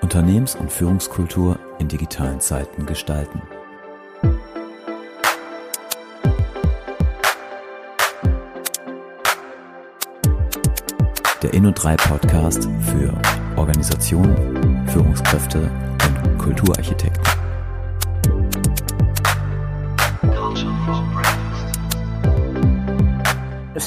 Unternehmens- und Führungskultur in digitalen Zeiten gestalten. Der Inno3 Podcast für Organisationen, Führungskräfte und Kulturarchitekten.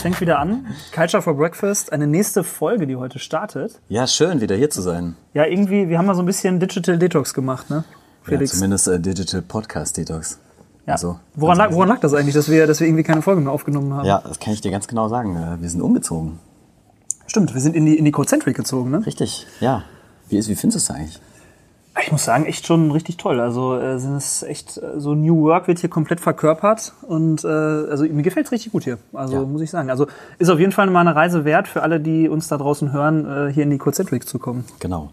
Fängt wieder an. Culture for Breakfast, eine nächste Folge, die heute startet. Ja, schön, wieder hier zu sein. Ja, irgendwie, wir haben mal so ein bisschen Digital Detox gemacht, ne? Ja, Felix. zumindest äh, Digital Podcast Detox. Ja. Also, woran, lag, woran lag das eigentlich, dass wir, dass wir irgendwie keine Folge mehr aufgenommen haben? Ja, das kann ich dir ganz genau sagen. Äh, Wir sind umgezogen. Stimmt, wir sind in die, in die Concentric gezogen, ne? Richtig, ja. Wie, ist, wie findest du es eigentlich? Ich muss sagen, echt schon richtig toll. Also äh, sind es echt äh, so New Work wird hier komplett verkörpert und äh, also mir gefällt es richtig gut hier. Also Ja. muss ich sagen. Also ist auf jeden Fall mal eine Reise wert für alle, die uns da draußen hören, äh, hier in die Concentric zu kommen. Genau.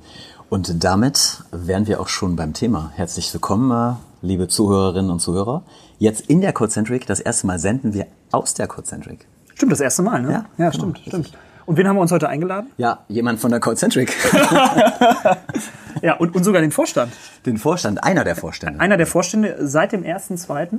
Und damit wären wir auch schon beim Thema. Herzlich willkommen, äh, liebe Zuhörerinnen und Zuhörer. Jetzt in der Codecentric, das erste Mal senden wir aus der Codecentric. Stimmt, das erste Mal, ne? Ja, ja genau, stimmt, richtig. stimmt. Und wen haben wir uns heute eingeladen? Ja, jemand von der Codecentric. Ja, und, und sogar den Vorstand. Den Vorstand, einer der Vorstände. Einer der Vorstände seit dem 1.2.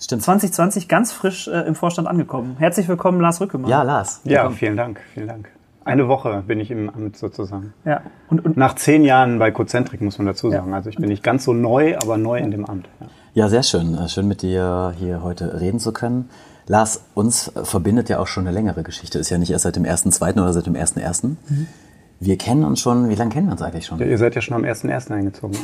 Stimmt. 2020 ganz frisch äh, im Vorstand angekommen. Herzlich willkommen, Lars Rückemann. Ja, Lars. Ja, vielen Dank, vielen Dank. Eine Woche bin ich im Amt sozusagen. ja. Und, und Nach zehn Jahren bei Cozentric muss man dazu sagen. Also ich bin nicht ganz so neu, aber neu in dem Amt. Ja. Ja, sehr schön. Äh, Schön mit dir hier heute reden zu können. Lars, uns verbindet ja auch schon eine längere Geschichte. Ist ja nicht erst seit dem 1.2. oder seit dem 1.1. Mhm. Wir kennen uns schon, wie lange kennen wir uns eigentlich schon? Ja, Ihr seid ja schon am 1.1. eingezogen.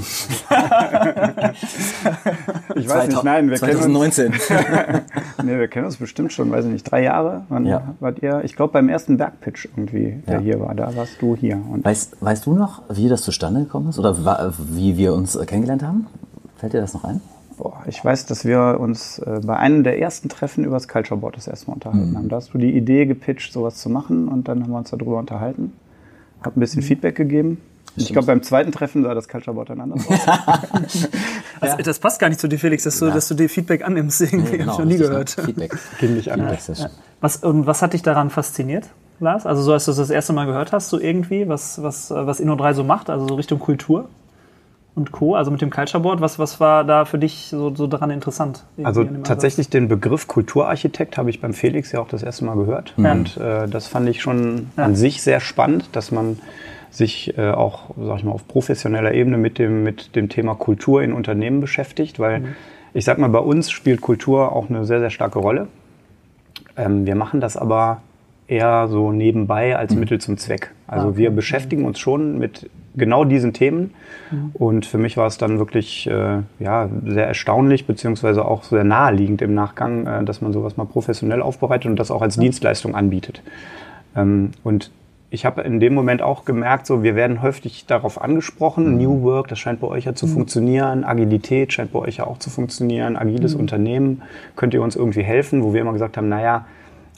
ich weiß nicht, nein, wir kennen, uns, 2019. nee, wir kennen uns bestimmt schon, weiß ich nicht, drei Jahre. Wann Ja. wart ihr? Ich glaube beim ersten Bergpitch irgendwie, der Ja. hier war, da warst du hier. Und Weißt, weißt du noch, wie das zustande gekommen ist oder wie wir uns äh, kennengelernt haben? Fällt dir das noch ein? Boah, ich weiß, dass wir uns äh, bei einem der ersten Treffen über das Culture Board das erste Mal unterhalten haben. Da hast du die Idee gepitcht, sowas zu machen und dann haben wir uns darüber unterhalten. Hab ein bisschen Feedback gegeben. Ich glaube, beim zweiten Treffen sah das Culture Board dann anders aus. das, das passt gar nicht zu dir, Felix, dass du, dass du dir Feedback annimmst. Irgendwie hab ich noch nie richtig, ne? gehört. Feedback. Ging nicht sehr schön. Was, und was hat dich daran fasziniert, Lars? Also so, als du das, das erste Mal gehört hast, so irgendwie, was, was, was Inno3 so macht, also so Richtung Kultur und Co., also mit dem Culture Board, was, was war da für dich so, so daran interessant? Also tatsächlich den Begriff Kulturarchitekt habe ich beim Felix ja auch das erste Mal gehört. Und äh, das fand ich schon an sich sehr spannend, dass man sich äh, auch, sag ich mal, auf professioneller Ebene mit dem, mit dem Thema Kultur in Unternehmen beschäftigt, weil ich sag mal, bei uns spielt Kultur auch eine sehr, sehr starke Rolle. Ähm, wir machen das aber eher so nebenbei als Mittel zum Zweck. Also wir beschäftigen uns schon mit genau diesen Themen. Und für mich war es dann wirklich äh, ja, sehr erstaunlich, beziehungsweise auch sehr naheliegend im Nachgang, äh, dass man sowas mal professionell aufbereitet und das auch als Dienstleistung anbietet. Ähm, und ich habe in dem Moment auch gemerkt, so wir werden häufig darauf angesprochen, New Work, das scheint bei euch ja zu funktionieren, Agilität scheint bei euch ja auch zu funktionieren, agiles Unternehmen, könnt ihr uns irgendwie helfen, wo wir immer gesagt haben, naja,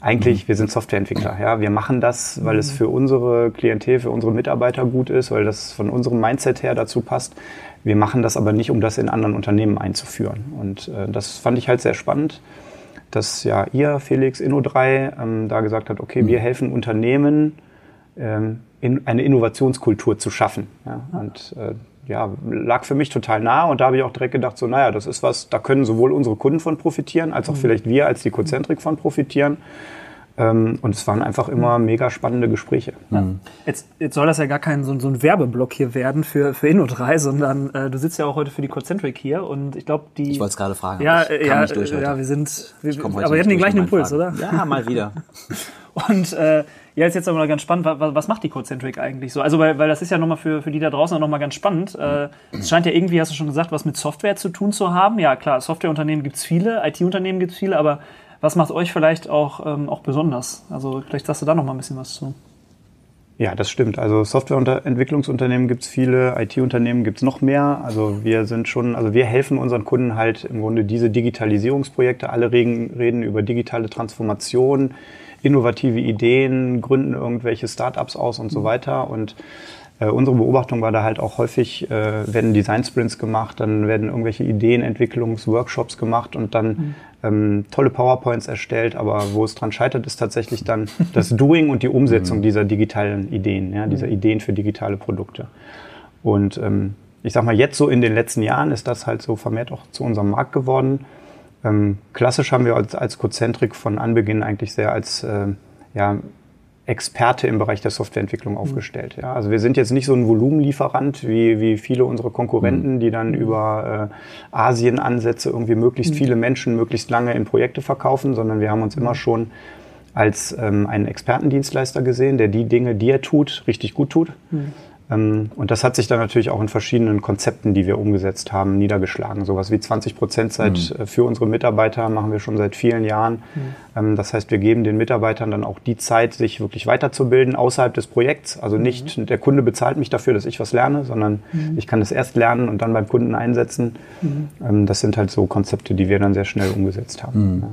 eigentlich, wir sind Softwareentwickler, ja, wir machen das, weil es für unsere Klientel, für unsere Mitarbeiter gut ist, weil das von unserem Mindset her dazu passt. Wir machen das aber nicht, um das in anderen Unternehmen einzuführen. Und äh, das fand ich halt sehr spannend, dass ja ihr, Felix, Inno3, ähm, da gesagt habt, okay, wir helfen Unternehmen, ähm, in, eine Innovationskultur zu schaffen. Ja? Und äh, ja, lag für mich total nah und da habe ich auch direkt gedacht, so naja, das ist was, da können sowohl unsere Kunden von profitieren, als auch vielleicht wir als die Cozentrik von profitieren. Ähm, und es waren einfach immer mega spannende Gespräche. Jetzt, jetzt soll das ja gar kein so, ein- so ein Werbeblock hier werden für, für Inno3, sondern äh, du sitzt ja auch heute für die Concentric hier und ich glaube, die. Ich wollte es gerade fragen. Ja, ja, nicht durch heute. ja, wir sind. Wir, Ich komm heute aber wir hatten den gleichen Impuls, oder? Fragen. Ja, mal wieder. Und äh, ja, ist jetzt aber mal ganz spannend, was, was macht die Codecentric eigentlich so? Also, weil, weil das ist ja nochmal für, für die da draußen auch nochmal ganz spannend. Äh, es scheint ja irgendwie, hast du schon gesagt, was mit Software zu tun zu haben. Ja, klar, Softwareunternehmen gibt's viele, IT-Unternehmen gibt's viele, aber was macht euch vielleicht auch, ähm, auch besonders? Also, vielleicht sagst du da nochmal ein bisschen was zu. Ja, das stimmt. Also Softwareentwicklungsunternehmen gibt es viele, IT-Unternehmen gibt es noch mehr. Also wir sind schon, also wir helfen unseren Kunden halt im Grunde diese Digitalisierungsprojekte. Alle reden, reden über digitale Transformation, innovative Ideen, gründen irgendwelche Startups aus und so weiter. Und Äh, unsere Beobachtung war da halt auch häufig, äh, werden Design-Sprints gemacht, dann werden irgendwelche Ideenentwicklungsworkshops gemacht und dann mhm. ähm, tolle PowerPoints erstellt, aber wo es dran scheitert, ist tatsächlich dann das Doing und die Umsetzung mhm. dieser digitalen Ideen, ja, dieser mhm. Ideen für digitale Produkte. Und ähm, ich sag mal, jetzt so in den letzten Jahren ist das halt so vermehrt auch zu unserem Markt geworden. Ähm, klassisch haben wir als, als Cozentrik von Anbeginn eigentlich sehr als äh, ja, Experte im Bereich der Softwareentwicklung aufgestellt. Ja, also wir sind jetzt nicht so ein Volumenlieferant wie, wie viele unserer Konkurrenten, die dann über äh, Asien-Ansätze irgendwie möglichst viele Menschen möglichst lange in Projekte verkaufen, sondern wir haben uns immer schon als ähm, einen Expertendienstleister gesehen, der die Dinge, die er tut, richtig gut tut. Mhm. Ähm, und das hat sich dann natürlich auch in verschiedenen Konzepten, die wir umgesetzt haben, niedergeschlagen. Sowas wie 20 Prozentzeit mhm. Äh, für unsere Mitarbeiter machen wir schon seit vielen Jahren. Mhm. Das heißt, wir geben den Mitarbeitern dann auch die Zeit, sich wirklich weiterzubilden außerhalb des Projekts. Also mhm. nicht mhm. der Kunde bezahlt mich dafür, dass ich was lerne, sondern mhm. ich kann es erst lernen und dann beim Kunden einsetzen. Mhm. Ähm, das sind halt so Konzepte, die wir dann sehr schnell umgesetzt haben. Ja.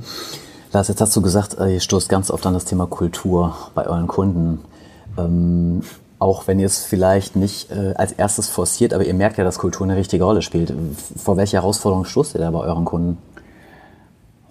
Lars, jetzt hast du gesagt, äh, ihr stoßt ganz oft an das Thema Kultur bei euren Kunden. Ähm, auch wenn ihr es vielleicht nicht äh, als erstes forciert, aber ihr merkt ja, dass Kultur eine richtige Rolle spielt. Vor welche Herausforderungen stoßt ihr da bei euren Kunden?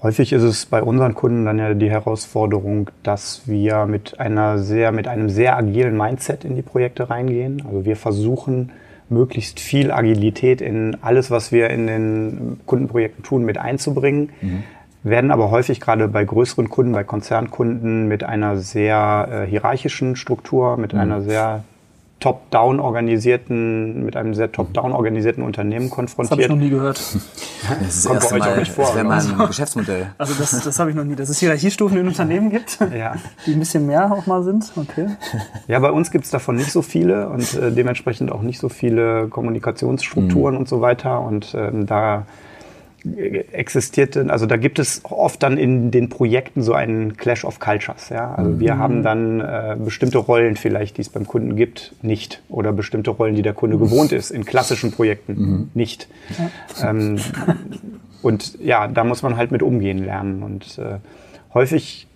Häufig ist es bei unseren Kunden dann ja die Herausforderung, dass wir mit einer sehr, mit einem sehr agilen Mindset in die Projekte reingehen. Also wir versuchen, möglichst viel Agilität in alles, was wir in den Kundenprojekten tun, mit einzubringen. Mhm werden aber häufig gerade bei größeren Kunden, bei Konzernkunden mit einer sehr äh, hierarchischen Struktur, mit mhm. einer sehr top-down organisierten, mit einem sehr top-down organisierten Unternehmen konfrontiert. Das habe ich noch nie gehört. Das ist Kommt bei euch Mal, auch nicht vor. Das wäre mal ein Geschäftsmodell. Also das, das habe ich noch nie, dass es Hierarchiestufen in Unternehmen gibt, ja. die ein bisschen mehr auch mal sind. Okay. Ja, bei uns gibt es davon nicht so viele und äh, dementsprechend auch nicht so viele Kommunikationsstrukturen mhm. und so weiter. Und ähm, da existierte, also da gibt es oft dann in den Projekten so einen Clash of Cultures. Ja? Also wir mhm. haben dann äh, bestimmte Rollen vielleicht, die es beim Kunden gibt, nicht. Oder bestimmte Rollen, die der Kunde mhm. gewohnt ist, in klassischen Projekten mhm. nicht. Ja. Ähm, und ja, da muss man halt mit umgehen lernen. Und äh, häufig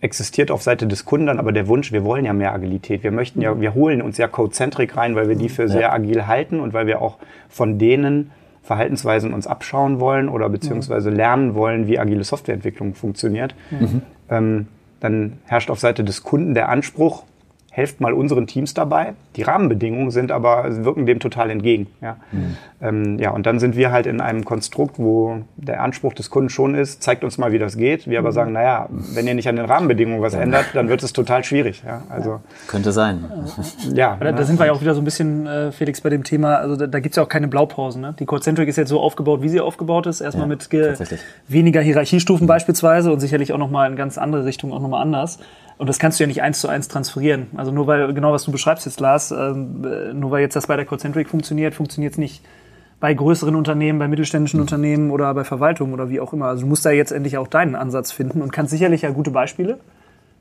existiert auf Seite des Kunden dann aber der Wunsch, wir wollen ja mehr Agilität. Wir möchten ja, wir holen uns ja Codecentric rein, weil wir die für sehr agil halten und weil wir auch von denen Verhaltensweisen uns abschauen wollen oder beziehungsweise lernen wollen, wie agile Softwareentwicklung funktioniert, mhm. ähm, dann herrscht auf Seite des Kunden der Anspruch, helft mal unseren Teams dabei. Die Rahmenbedingungen sind aber, wirken dem total entgegen. Ja. Mhm. Ähm, ja, und dann sind wir halt in einem Konstrukt, wo der Anspruch des Kunden schon ist, zeigt uns mal, wie das geht. Wir mhm. aber sagen, naja, wenn ihr nicht an den Rahmenbedingungen was ja. ändert, dann wird es total schwierig. Ja, also, Könnte sein. Ja. Da, da, sind wir ja auch wieder so ein bisschen, äh, Felix, bei dem Thema, also da, da gibt es ja auch keine Blaupausen. Ne? Die Codecentric ist jetzt so aufgebaut, wie sie aufgebaut ist. Erstmal ja, mit weniger Hierarchiestufen beispielsweise und sicherlich auch nochmal in ganz andere Richtungen auch nochmal anders. Und das kannst du ja nicht eins zu eins transferieren. Also nur weil, genau was du beschreibst jetzt, Lars, ähm, nur weil jetzt das bei der Concentric funktioniert, funktioniert es nicht bei größeren Unternehmen, bei mittelständischen mhm. Unternehmen oder bei Verwaltungen oder wie auch immer. Also du musst da jetzt endlich auch deinen Ansatz finden und kannst sicherlich ja gute Beispiele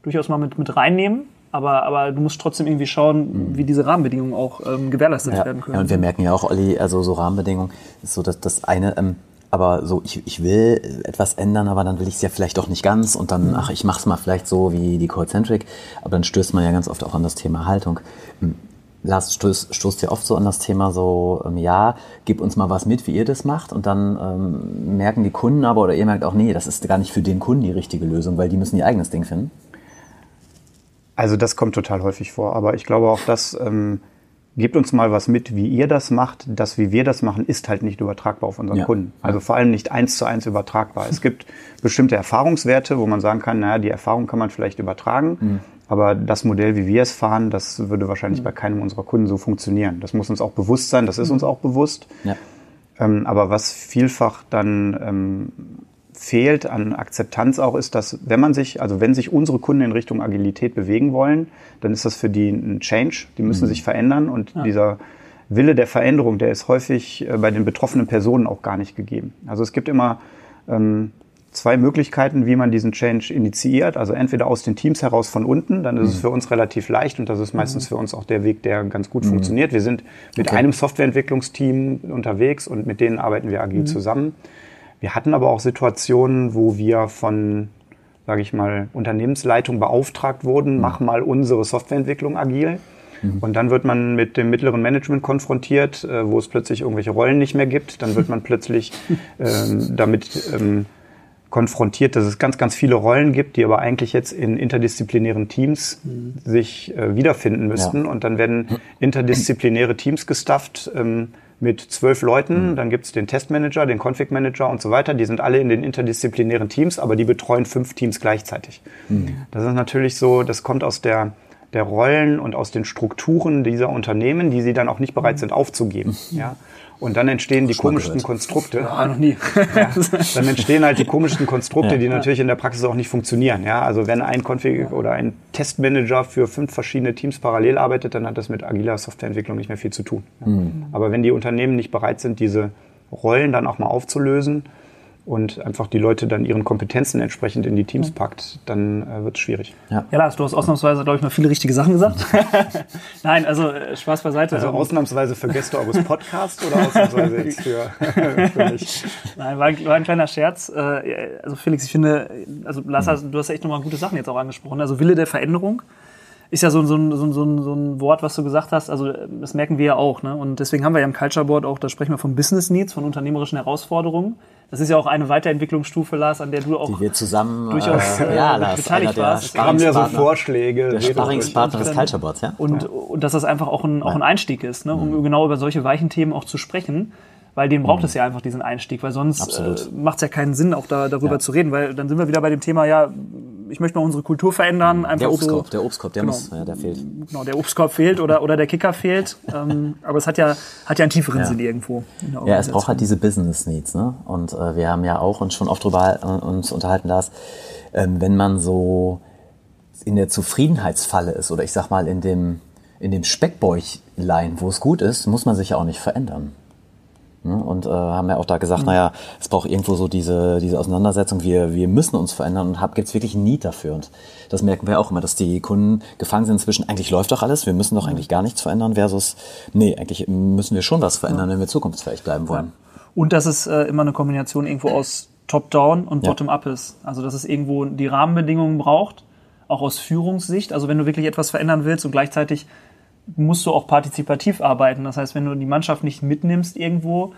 durchaus mal mit, mit reinnehmen. Aber, aber du musst trotzdem irgendwie schauen, mhm. wie diese Rahmenbedingungen auch ähm, gewährleistet ja. werden können. Ja, und wir merken ja auch, Olli, also so Rahmenbedingungen ist so, dass das eine, ähm, aber so, ich, ich will etwas ändern, aber dann will ich es ja vielleicht doch nicht ganz und dann, ach, ich mach's mal vielleicht so wie die Core-Centric, aber dann stößt man ja ganz oft auch an das Thema Haltung. Hm, Lars, stoßt, stoßt ja oft so an das Thema so, ähm, ja, gib uns mal was mit, wie ihr das macht und dann ähm, merken die Kunden aber oder ihr merkt auch, nee, das ist gar nicht für den Kunden die richtige Lösung, weil die müssen ihr eigenes Ding finden. Also das kommt total häufig vor, aber ich glaube auch, dass ähm, gebt uns mal was mit, wie ihr das macht. Das, wie wir das machen, ist halt nicht übertragbar auf unseren ja. Kunden. Also vor allem nicht eins zu eins übertragbar. Es gibt bestimmte Erfahrungswerte, wo man sagen kann, naja, die Erfahrung kann man vielleicht übertragen. Mhm. Aber das Modell, wie wir es fahren, das würde wahrscheinlich mhm. bei keinem unserer Kunden so funktionieren. Das muss uns auch bewusst sein, das ist mhm. uns auch bewusst. Ja. Ähm, aber was vielfach dann ähm, fehlt an Akzeptanz auch ist, dass wenn man sich, also wenn sich unsere Kunden in Richtung Agilität bewegen wollen, dann ist das für die ein Change. Die müssen mhm. sich verändern und ja. dieser Wille der Veränderung, der ist häufig äh, bei den betroffenen Personen auch gar nicht gegeben. Also es gibt immer ähm, zwei Möglichkeiten, wie man diesen Change initiiert. Also entweder aus den Teams heraus von unten, dann ist mhm. es für uns relativ leicht und das ist meistens mhm. für uns auch der Weg, der ganz gut mhm. funktioniert. Wir sind mit okay. einem Softwareentwicklungsteam unterwegs und mit denen arbeiten wir agil mhm. zusammen. Wir hatten aber auch Situationen, wo wir von, sage ich mal, Unternehmensleitung beauftragt wurden, mhm. mach mal unsere Softwareentwicklung agil. Und dann wird man mit dem mittleren Management konfrontiert, äh, wo es plötzlich irgendwelche Rollen nicht mehr gibt. Dann wird man plötzlich ähm, damit ähm, konfrontiert, dass es ganz, ganz viele Rollen gibt, die aber eigentlich jetzt in interdisziplinären Teams sich äh, wiederfinden müssten. Ja. Und dann werden interdisziplinäre Teams gestafft ähm, mit zwölf Leuten. Dann gibt es den Testmanager, den Config-Manager und so weiter. Die sind alle in den interdisziplinären Teams, aber die betreuen fünf Teams gleichzeitig. Das ist natürlich so, das kommt aus der der Rollen und aus den Strukturen dieser Unternehmen, die sie dann auch nicht bereit sind aufzugeben. Ja? Und dann entstehen die komischsten. Konstrukte. Ah, noch nie. Dann entstehen halt die komischsten Konstrukte, die natürlich in der Praxis auch nicht funktionieren. Ja, also wenn ein Config oder ein Testmanager für fünf verschiedene Teams parallel arbeitet, dann hat das mit agiler Softwareentwicklung nicht mehr viel zu tun. Ja. Aber wenn die Unternehmen nicht bereit sind, diese Rollen dann auch mal aufzulösen und einfach die Leute dann ihren Kompetenzen entsprechend in die Teams packt, dann äh, wird es schwierig. Ja, Lars, du hast ausnahmsweise, glaube ich, mal viele richtige Sachen gesagt. Nein, also äh, Spaß beiseite. Also Ähm, ausnahmsweise für Gäste eures Podcasts oder ausnahmsweise jetzt für, für mich? Nein, war, ein- war ein kleiner Scherz. Äh, Also Felix, ich finde, also Lars, du hast echt nochmal gute Sachen jetzt auch angesprochen. Also Wille der Veränderung ist ja so, ein- so, so, so, ein- so ein Wort, was du gesagt hast. Also äh, das merken wir ja auch. Ne? Und deswegen haben wir ja im Culture Board auch, da sprechen wir von Business Needs, von unternehmerischen Herausforderungen. Das ist ja auch eine Weiterentwicklungsstufe, Lars, an der du auch Die wir zusammen, Durchaus, äh, äh, ja, Lars, beteiligt warst. Haben wir so Vorschläge? der Sparringspartner des Culture Boards, ja? Und, und dass das einfach auch ein, auch ein Einstieg ist, ne? Mhm. um genau über solche weichen Themen auch zu sprechen. Weil den braucht es ja einfach, diesen Einstieg, weil sonst äh, macht es ja keinen Sinn, auch da, darüber Ja. zu reden, weil dann sind wir wieder bei dem Thema, ja, ich möchte mal unsere Kultur verändern. Einfach Der Obstkorb, so, der Obstkorb, der Genau. muss, ja, der fehlt. genau, der Obstkorb fehlt oder, oder der Kicker fehlt. ähm, aber es hat ja, hat ja einen tieferen Ja. Sinn irgendwo. Ja, es braucht halt diese Business Needs, ne? Und äh, wir haben ja auch uns schon oft drüber äh, uns unterhalten, Lars, ähm, wenn man so in der Zufriedenheitsfalle ist oder ich sag mal in dem in dem Speckbäuchlein, wo es gut ist, muss man sich ja auch nicht verändern. Ne? Und äh, haben ja auch da gesagt, naja, es braucht irgendwo so diese, diese Auseinandersetzung, wir, wir müssen uns verändern und gibt es wirklich ein Need dafür. Und das merken wir auch immer, dass die Kunden gefangen sind zwischen, eigentlich läuft doch alles, wir müssen doch eigentlich gar nichts verändern, versus, nee, eigentlich müssen wir schon was verändern, wenn wir zukunftsfähig bleiben wollen. Und dass es äh, immer eine Kombination irgendwo aus Top-Down und Ja. Bottom-Up ist. Also dass es irgendwo die Rahmenbedingungen braucht, auch aus Führungssicht. Also wenn du wirklich etwas verändern willst und gleichzeitig musst du auch partizipativ arbeiten. Das heißt, wenn du die Mannschaft nicht mitnimmst irgendwo,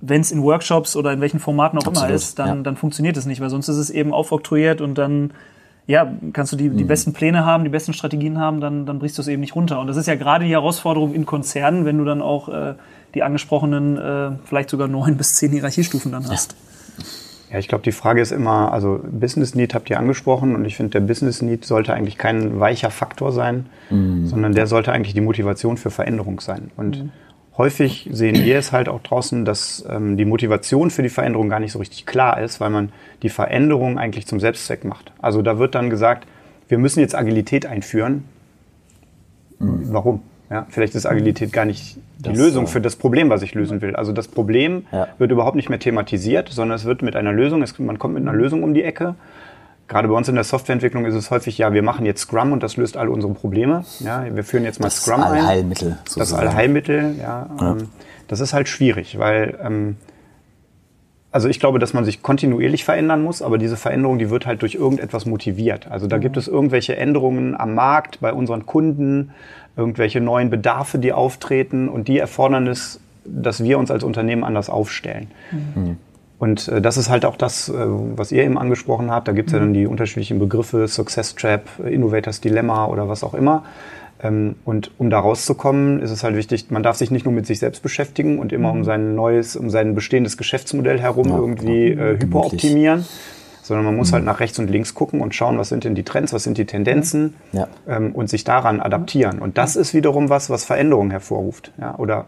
wenn es in Workshops oder in welchen Formaten auch immer Absolut, ist, dann, ja. dann funktioniert es nicht, weil sonst ist es eben aufoktroyiert und dann ja, kannst du die, Mhm. die besten Pläne haben, die besten Strategien haben, dann, dann brichst du es eben nicht runter. Und das ist ja gerade die Herausforderung in Konzernen, wenn du dann auch äh, die angesprochenen, äh, vielleicht sogar neun bis zehn Hierarchiestufen dann hast. Ja, ich glaube, die Frage ist immer, also Business Need habt ihr angesprochen und ich finde, der Business Need sollte eigentlich kein weicher Faktor sein, sondern der sollte eigentlich die Motivation für Veränderung sein. Und häufig sehen wir es halt auch draußen, dass ähm, die Motivation für die Veränderung gar nicht so richtig klar ist, weil man die Veränderung eigentlich zum Selbstzweck macht. Also da wird dann gesagt, wir müssen jetzt Agilität einführen. Warum? Ja, vielleicht ist Agilität gar nicht die Das, Lösung äh, für das Problem, was ich lösen will. Also das Problem Ja. wird überhaupt nicht mehr thematisiert, sondern es wird mit einer Lösung, es, man kommt mit einer Lösung um die Ecke. Gerade bei uns in der Softwareentwicklung ist es häufig, ja, wir machen jetzt Scrum und das löst all unsere Probleme. Ja, wir führen jetzt mal Das Scrum ein. Allheilmittel, Das sozusagen. Allheilmittel, ja. Ähm, das ist halt schwierig, weil ähm, also ich glaube, dass man sich kontinuierlich verändern muss, aber diese Veränderung, die wird halt durch irgendetwas motiviert. Also da gibt es irgendwelche Änderungen am Markt, bei unseren Kunden, irgendwelche neuen Bedarfe, die auftreten und die erfordern es, dass wir uns als Unternehmen anders aufstellen. Und äh, das ist halt auch das, äh, was ihr eben angesprochen habt. Da gibt es ja dann die unterschiedlichen Begriffe, Success Trap, äh, Innovators Dilemma oder was auch immer. Ähm, und um da rauszukommen, ist es halt wichtig, man darf sich nicht nur mit sich selbst beschäftigen und immer um sein neues, um sein bestehendes Geschäftsmodell herum Ja, irgendwie klar. äh, hyperoptimieren, sondern man muss halt nach rechts und links gucken und schauen, was sind denn die Trends, was sind die Tendenzen Ja. ähm, und sich daran adaptieren. Und das ist wiederum was, was Veränderung hervorruft ja, oder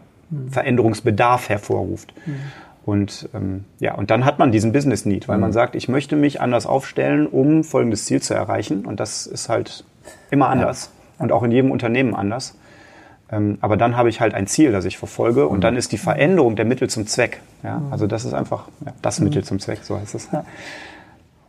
Veränderungsbedarf hervorruft. Und ähm, ja, und dann hat man diesen Business Need, weil man sagt, ich möchte mich anders aufstellen, um folgendes Ziel zu erreichen. Und das ist halt immer anders und auch in jedem Unternehmen anders. Ähm, aber dann habe ich halt ein Ziel, das ich verfolge, und dann ist die Veränderung der Mittel zum Zweck. Ja? Also das ist einfach ja, das Mittel zum Zweck, so heißt es.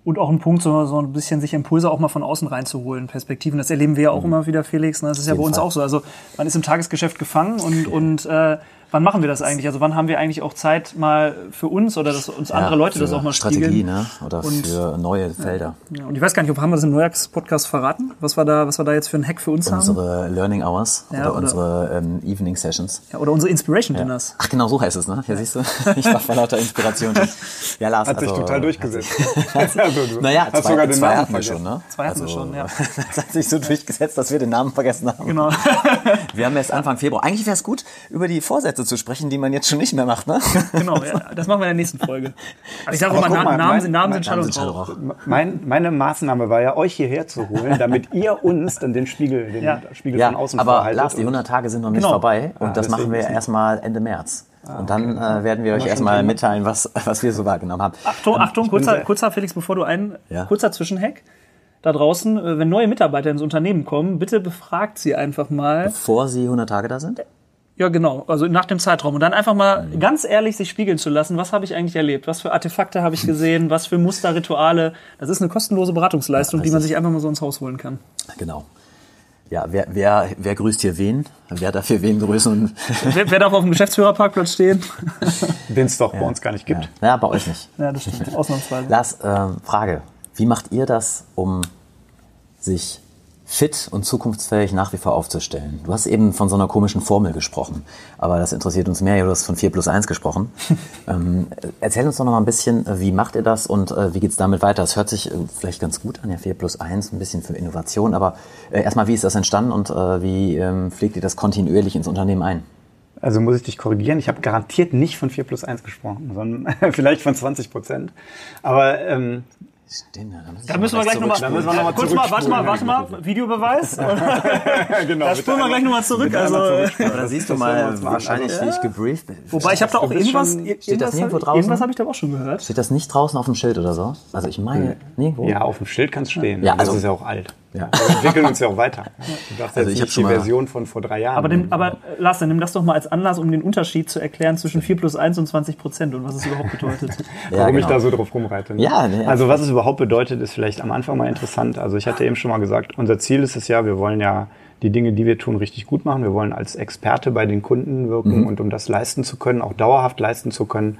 Und auch ein Punkt, so, so ein bisschen sich Impulse auch mal von außen reinzuholen, Perspektiven. Das erleben wir ja auch immer wieder, Felix. Ne? Das ist ja bei uns Fall. auch so. Also man ist im Tagesgeschäft gefangen und, und äh, Wann machen wir das eigentlich? Also wann haben wir eigentlich auch Zeit mal für uns oder dass uns andere Leute das auch mal Strategie, spiegeln? ne? Oder Und- für neue Felder. Ja, und ich weiß gar nicht, ob haben wir das im Neujahrs-Podcast verraten? Was wir da, was wir da jetzt für einen Hack für uns haben? Unsere Learning Hours Ja, oder, oder- unsere ähm, Evening Sessions. Ja, oder unsere Inspiration Dinners. Ach genau, so heißt es, ne? Ja, siehst du? Ich war vor lauter Inspiration. Ja, Lars, Hat sich also, total durchgesetzt. also, du Naja, zwei, sogar den zwei Namen hatten wir schon, ne? Zwei hatten wir schon, ja. Das hat sich so durchgesetzt, dass wir den Namen vergessen haben. Genau. Wir haben erst Anfang Februar. Eigentlich wäre es gut, über die Vorsätze zu sprechen, die man jetzt schon nicht mehr macht, ne? genau, ja, das machen wir in der nächsten Folge. Aber ich sage immer, Na mal, Namen, mein- sind, Namen mein- sind Schall Namen und Schall. Mein, meine Maßnahme war ja, euch hierher zu holen, damit ihr uns dann den Spiegel, den Ja. Spiegel Ja, von außen aber vorhaltet. Lars, die Und- 100 Tage sind noch nicht Genau. vorbei und Ah, das machen wir erstmal Ende März. Und dann äh, werden wir euch erstmal mitteilen, was, was wir so wahrgenommen haben. Achtung, Achtung, kurzer, kurzer, Felix, bevor du ein, Ja. kurzer Zwischenhack. Da draußen, äh, wenn neue Mitarbeiter ins Unternehmen kommen, bitte befragt sie einfach mal. Bevor sie 100 Tage da sind? Ja, genau, also nach dem Zeitraum. Und dann einfach mal ganz ehrlich sich spiegeln zu lassen, was habe ich eigentlich erlebt? Was für Artefakte habe ich gesehen? Was für Muster, Rituale? Das ist eine kostenlose Beratungsleistung, Ja, die man sich einfach mal so ins Haus holen kann. Genau. Ja, wer, wer, wer grüßt hier wen? Wer darf hier wen grüßen? Und Wer, wer darf auf dem Geschäftsführerparkplatz stehen? Den es doch bei uns gar nicht gibt. ja, bei euch nicht. Ja, das stimmt, ausnahmsweise. Lars, ähm, Frage. Wie macht ihr das, um sich fit und zukunftsfähig nach wie vor aufzustellen? Du hast eben von so einer komischen Formel gesprochen, aber das interessiert uns mehr. Du hast von 4 plus 1 gesprochen. ähm, erzähl uns doch noch mal ein bisschen, äh, wie macht ihr das und äh, wie geht's damit weiter? Es hört sich äh, vielleicht ganz gut an, ja, 4 plus 1, ein bisschen für Innovation, aber äh, erstmal, wie ist das entstanden und äh, wie ähm, pflegt ihr das kontinuierlich ins Unternehmen ein? Also muss ich dich korrigieren, ich habe garantiert nicht von 4 plus 1 gesprochen, sondern vielleicht von 20 Prozent. Aber ähm, Stimmt, da muss ich Da müssen wir gleich nochmal, zurückspulen. müssen wir noch mal kurz mal, warte mal, warte mal, Videobeweis. genau, Da spulen wir gleich nochmal zurück. Also, Aber da siehst du Das mal wahrscheinlich, wie ich gebrieft bin. wobei ich habe da auch irgendwas, schon- irgendwas, steht das nirgendwo draußen? irgendwas habe ich da auch schon gehört. Steht das nicht draußen auf dem Schild oder so? Also ich meine, nirgendwo. ja, auf dem Schild kann es stehen. Ja, das also- ist ja auch alt. Ja. Wir entwickeln uns ja auch weiter. Du darfst Also jetzt ich hab nicht die Version von vor drei Jahren. Aber, dem, aber Lars, dann nimm das doch mal als Anlass, um den Unterschied zu erklären zwischen 4 plus 1 und 20 Prozent und was es überhaupt bedeutet. Ja, warum ich genau. da so drauf rumreite. ne? Ja, nee, also was es überhaupt bedeutet, ist vielleicht am Anfang mal interessant. Also ich hatte eben schon mal gesagt, unser Ziel ist es ja, wir wollen ja die Dinge, die wir tun, richtig gut machen. Wir wollen als Experte bei den Kunden wirken Mhm. und um das leisten zu können, auch dauerhaft leisten zu können,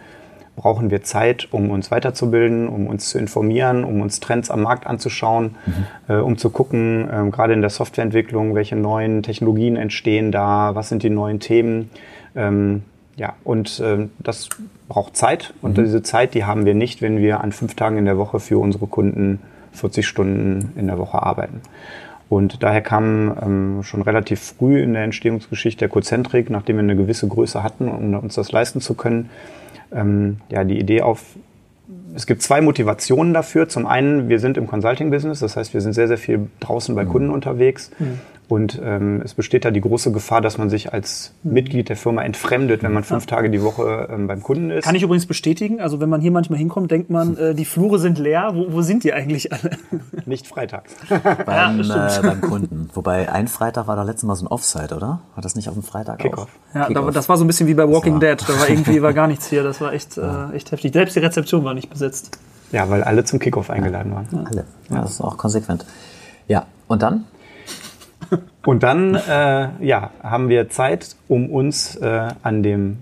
brauchen wir Zeit, um uns weiterzubilden, um uns zu informieren, um uns Trends am Markt anzuschauen, Mhm. äh, um zu gucken, ähm, gerade in der Softwareentwicklung, welche neuen Technologien entstehen da, was sind die neuen Themen. Ähm, ja, und ähm, das braucht Zeit und Mhm. diese Zeit, die haben wir nicht, wenn wir an fünf Tagen in der Woche für unsere Kunden 40 Stunden in der Woche arbeiten. Und daher kam ähm, schon relativ früh in der Entstehungsgeschichte der Cozentrik, nachdem wir eine gewisse Größe hatten, um uns das leisten zu können, ähm, ja, die Idee auf, es gibt zwei Motivationen dafür. Zum einen, wir sind im Consulting-Business, das heißt, wir sind sehr, sehr viel draußen bei Kunden unterwegs. Und ähm, es besteht da die große Gefahr, dass man sich als Mitglied der Firma entfremdet, wenn man fünf Tage die Woche ähm, beim Kunden ist. Kann ich übrigens bestätigen. Also wenn man hier manchmal hinkommt, denkt man, äh, die Flure sind leer. Wo, wo sind die eigentlich alle? Nicht freitags. beim, äh, stimmt. beim Kunden. Wobei ein Freitag war da letztes Mal so ein Offside, oder? War das nicht auf dem Freitag Kickoff. auch? Ja, da, Kickoff. das war so ein bisschen wie bei Walking Dead. Da war irgendwie war gar nichts hier. Das war echt, äh, echt heftig. Selbst die Rezeption war nicht besetzt. Ja, weil alle zum Kickoff eingeladen waren. Alle. Ja, das ist auch konsequent. Ja, und dann? Und dann äh, ja, haben wir Zeit, um uns äh, an dem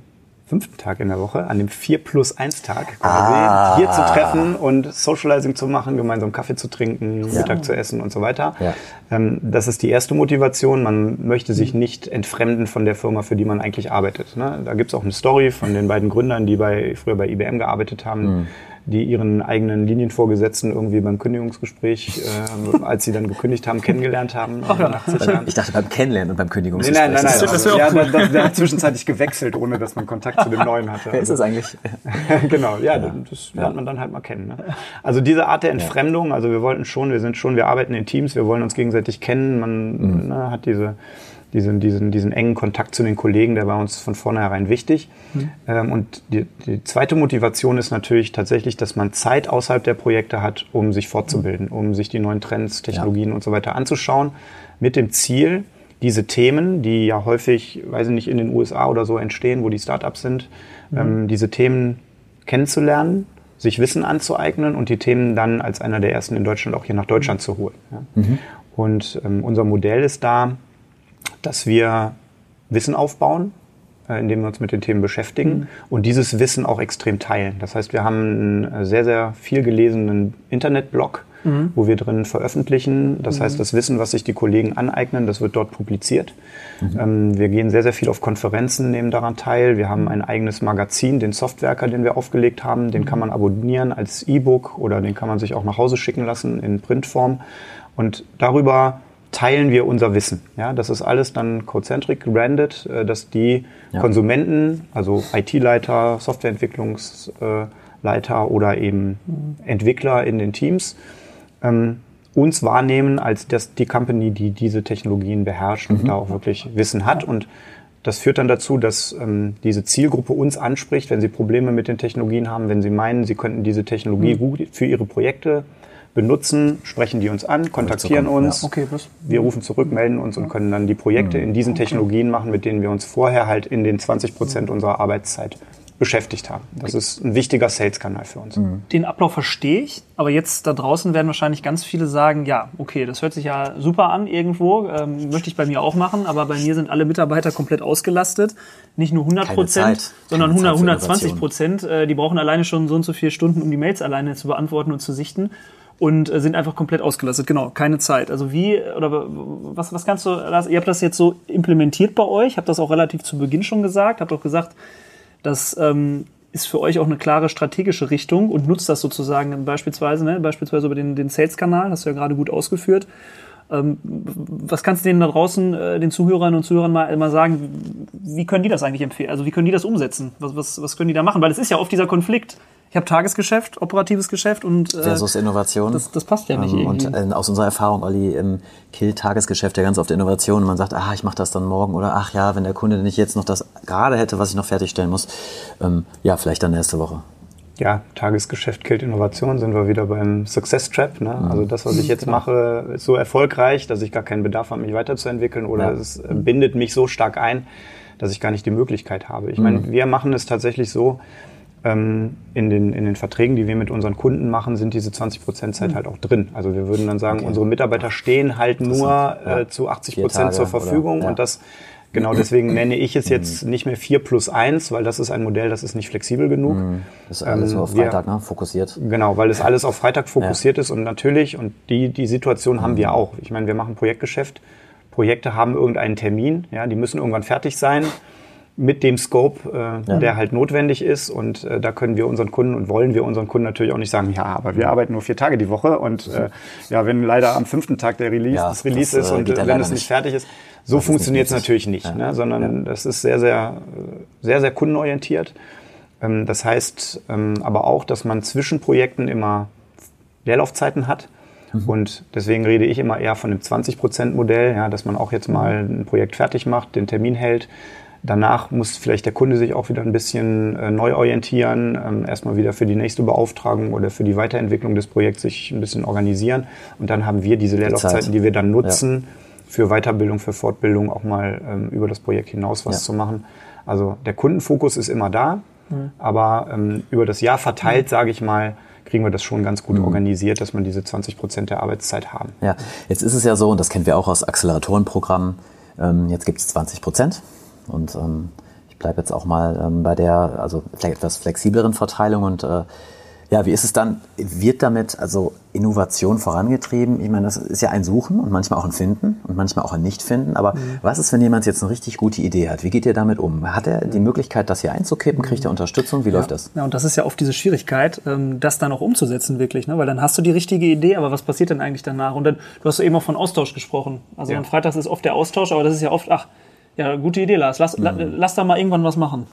fünften Tag in der Woche, an dem 4 plus 1 Tag quasi, Ah. hier zu treffen und Socializing zu machen, gemeinsam Kaffee zu trinken, Mittag zu essen und so weiter. Ja. Ähm, das ist die erste Motivation. Man möchte sich nicht entfremden von der Firma, für die man eigentlich arbeitet. Ne? Da gibt es auch eine Story von den beiden Gründern, die bei, früher bei IBM gearbeitet haben. Mhm. Die ihren eigenen Linienvorgesetzten irgendwie beim Kündigungsgespräch, äh, als sie dann gekündigt haben, kennengelernt haben. nach zig Jahren. Ich dachte beim Kennenlernen und beim Nee, Kündigungsgespräch. nein, nein, nein. Das Also, ja, cool. der, der hat zwischenzeitlich gewechselt, ohne dass man Kontakt zu dem Neuen hatte. Wer ist das eigentlich? genau, ja, das lernt man dann halt mal kennen. Ne? Also diese Art der Entfremdung, also wir wollten schon, wir sind schon, wir arbeiten in Teams, wir wollen uns gegenseitig kennen, man ne, hat diese, diesen, diesen, diesen engen Kontakt zu den Kollegen, der war uns von vornherein wichtig. Ähm, und die, die zweite Motivation ist natürlich tatsächlich, dass man Zeit außerhalb der Projekte hat, um sich fortzubilden, um sich die neuen Trends, Technologien und so weiter anzuschauen, mit dem Ziel, diese Themen, die ja häufig, weiß ich nicht, in den USA oder so entstehen, wo die Startups sind, ähm, diese Themen kennenzulernen, sich Wissen anzueignen und die Themen dann als einer der ersten in Deutschland auch hier nach Deutschland zu holen. Ja. Und ähm, unser Modell ist da, dass wir Wissen aufbauen, äh, in dem wir uns mit den Themen beschäftigen und dieses Wissen auch extrem teilen. Das heißt, wir haben einen äh, sehr, sehr viel gelesenen Internetblog, wo wir drin veröffentlichen. Das heißt, das Wissen, was sich die Kollegen aneignen, das wird dort publiziert. Ähm, wir gehen sehr, sehr viel auf Konferenzen, nehmen daran teil. Wir haben ein eigenes Magazin, den Softwerker, den wir aufgelegt haben. Den kann man abonnieren als E-Book oder den kann man sich auch nach Hause schicken lassen in Printform. Und darüber teilen wir unser Wissen. Ja, das ist alles dann Codecentric gebranded, äh, dass die Ja. Konsumenten, also IT-Leiter, Softwareentwicklungsleiter oder eben Entwickler in den Teams, ähm, uns wahrnehmen als das, die Company, die diese Technologien beherrscht und da auch wirklich Wissen hat. Und das führt dann dazu, dass ähm, diese Zielgruppe uns anspricht, wenn sie Probleme mit den Technologien haben, wenn sie meinen, sie könnten diese Technologie gut für ihre Projekte benutzen, sprechen die uns an, kontaktieren uns. ja. Okay. Wir rufen zurück, melden uns und können dann die Projekte in diesen Technologien machen, mit denen wir uns vorher halt in den 20 Prozent unserer Arbeitszeit beschäftigt haben. Das ist ein wichtiger Sales-Kanal für uns. Den Ablauf verstehe ich, aber jetzt da draußen werden wahrscheinlich ganz viele sagen, ja, okay, das hört sich ja super an irgendwo, ähm, möchte ich bei mir auch machen, aber bei mir sind alle Mitarbeiter komplett ausgelastet. Nicht nur 100 Keine Prozent, sondern Keine 100, Zeit für 120 Prozent. Äh, die brauchen alleine schon so und so viele Stunden, um die Mails alleine zu beantworten und zu sichten und äh, sind einfach komplett ausgelastet. Genau, keine Zeit. Also wie, oder was, was kannst du, Lars, ihr habt das jetzt so implementiert bei euch, habt das auch relativ zu Beginn schon gesagt, habt auch gesagt, das ähm, ist für euch auch eine klare strategische Richtung und nutzt das sozusagen beispielsweise, ne, beispielsweise über den, den Sales-Kanal, hast du ja gerade gut ausgeführt. Ähm, was kannst du denen da draußen, äh, den Zuhörern und Zuhörern mal, mal sagen, wie können die das eigentlich empfehlen? Also wie können die das umsetzen? Was, was, was können die da machen? Weil es ist ja oft dieser Konflikt. Ich habe Tagesgeschäft, operatives Geschäft und äh, Versus Innovation. das, das passt ja nicht Ähm, irgendwie. Und äh, aus unserer Erfahrung, Olli, im Kill-Tagesgeschäft ja ganz oft Innovation. Man sagt, ah, ich mache das dann morgen oder ach ja, wenn der Kunde nicht jetzt noch das gerade hätte, was ich noch fertigstellen muss, ähm, ja, vielleicht dann nächste Woche. Ja, Tagesgeschäft killt Innovation, sind wir wieder beim Success Trap. Ne? Also das, was ich jetzt mache, ist so erfolgreich, dass ich gar keinen Bedarf habe, mich weiterzuentwickeln oder Ja. es äh, bindet mich so stark ein, dass ich gar nicht die Möglichkeit habe. Ich meine, wir machen es tatsächlich so, ähm, in, den, in den Verträgen, die wir mit unseren Kunden machen, sind diese 20 Prozent Zeit halt auch drin. Also wir würden dann sagen, unsere Mitarbeiter stehen halt nur ja. äh, zu 80 Vier Prozent zur Tage oder- Verfügung ja. und das Genau, deswegen nenne ich es jetzt nicht mehr 4 plus 1, weil das ist ein Modell, das ist nicht flexibel genug. Das ist alles Ähm, so auf wir- Freitag, ne? Fokussiert. Genau, weil es alles auf Freitag fokussiert ist und natürlich, und die, die Situation haben wir auch. Ich meine, wir machen Projektgeschäft. Projekte haben irgendeinen Termin, ja, die müssen irgendwann fertig sein mit dem Scope, äh, der halt notwendig ist. Und äh, da können wir unseren Kunden und wollen wir unseren Kunden natürlich auch nicht sagen, ja, aber wir arbeiten nur vier Tage die Woche und äh, ja, wenn leider am fünften Tag der Release, Ja, das Release das, ist äh, und ja äh, wenn es nicht fertig ist, so Das funktioniert es natürlich nicht, Ja. ne, sondern das ist sehr, sehr, sehr, sehr kundenorientiert. Ähm, Das heißt ähm, aber auch, dass man zwischen Projekten immer Leerlaufzeiten hat. Und deswegen rede ich immer eher von dem 20%-Modell, ja, dass man auch jetzt mal ein Projekt fertig macht, den Termin hält. Danach muss vielleicht der Kunde sich auch wieder ein bisschen äh, neu orientieren, ähm, erstmal wieder für die nächste Beauftragung oder für die Weiterentwicklung des Projekts sich ein bisschen organisieren. Und dann haben wir diese Leerlaufzeiten, die wir dann nutzen, für Weiterbildung, für Fortbildung auch mal ähm, über das Projekt hinaus was Ja. zu machen. Also der Kundenfokus ist immer da, aber ähm, über das Jahr verteilt, sage ich mal, kriegen wir das schon ganz gut organisiert, dass man diese 20 Prozent der Arbeitszeit haben. Ja, jetzt ist es ja so, und das kennen wir auch aus Acceleratorenprogrammen, ähm, jetzt gibt es 20 Prozent. Und ähm, ich bleibe jetzt auch mal ähm, bei der, also etwas flexibleren Verteilung. Und äh, ja, wie ist es dann? Wird damit also Innovation vorangetrieben? Ich meine, das ist ja ein Suchen und manchmal auch ein Finden und manchmal auch ein Nicht-Finden. Aber was ist, wenn jemand jetzt eine richtig gute Idee hat? Wie geht ihr damit um? Hat er die Möglichkeit, das hier einzukippen? Kriegt er Unterstützung? Wie läuft das? Ja, und das ist ja oft diese Schwierigkeit, ähm, das dann auch umzusetzen wirklich, ne? weil dann hast du die richtige Idee, aber was passiert denn eigentlich danach? Und dann, du hast ja eben auch von Austausch gesprochen. Also Ja. an Freitags ist oft der Austausch, aber das ist ja oft, ach, ja, gute Idee, Lars, lass, la, lass da mal irgendwann was machen.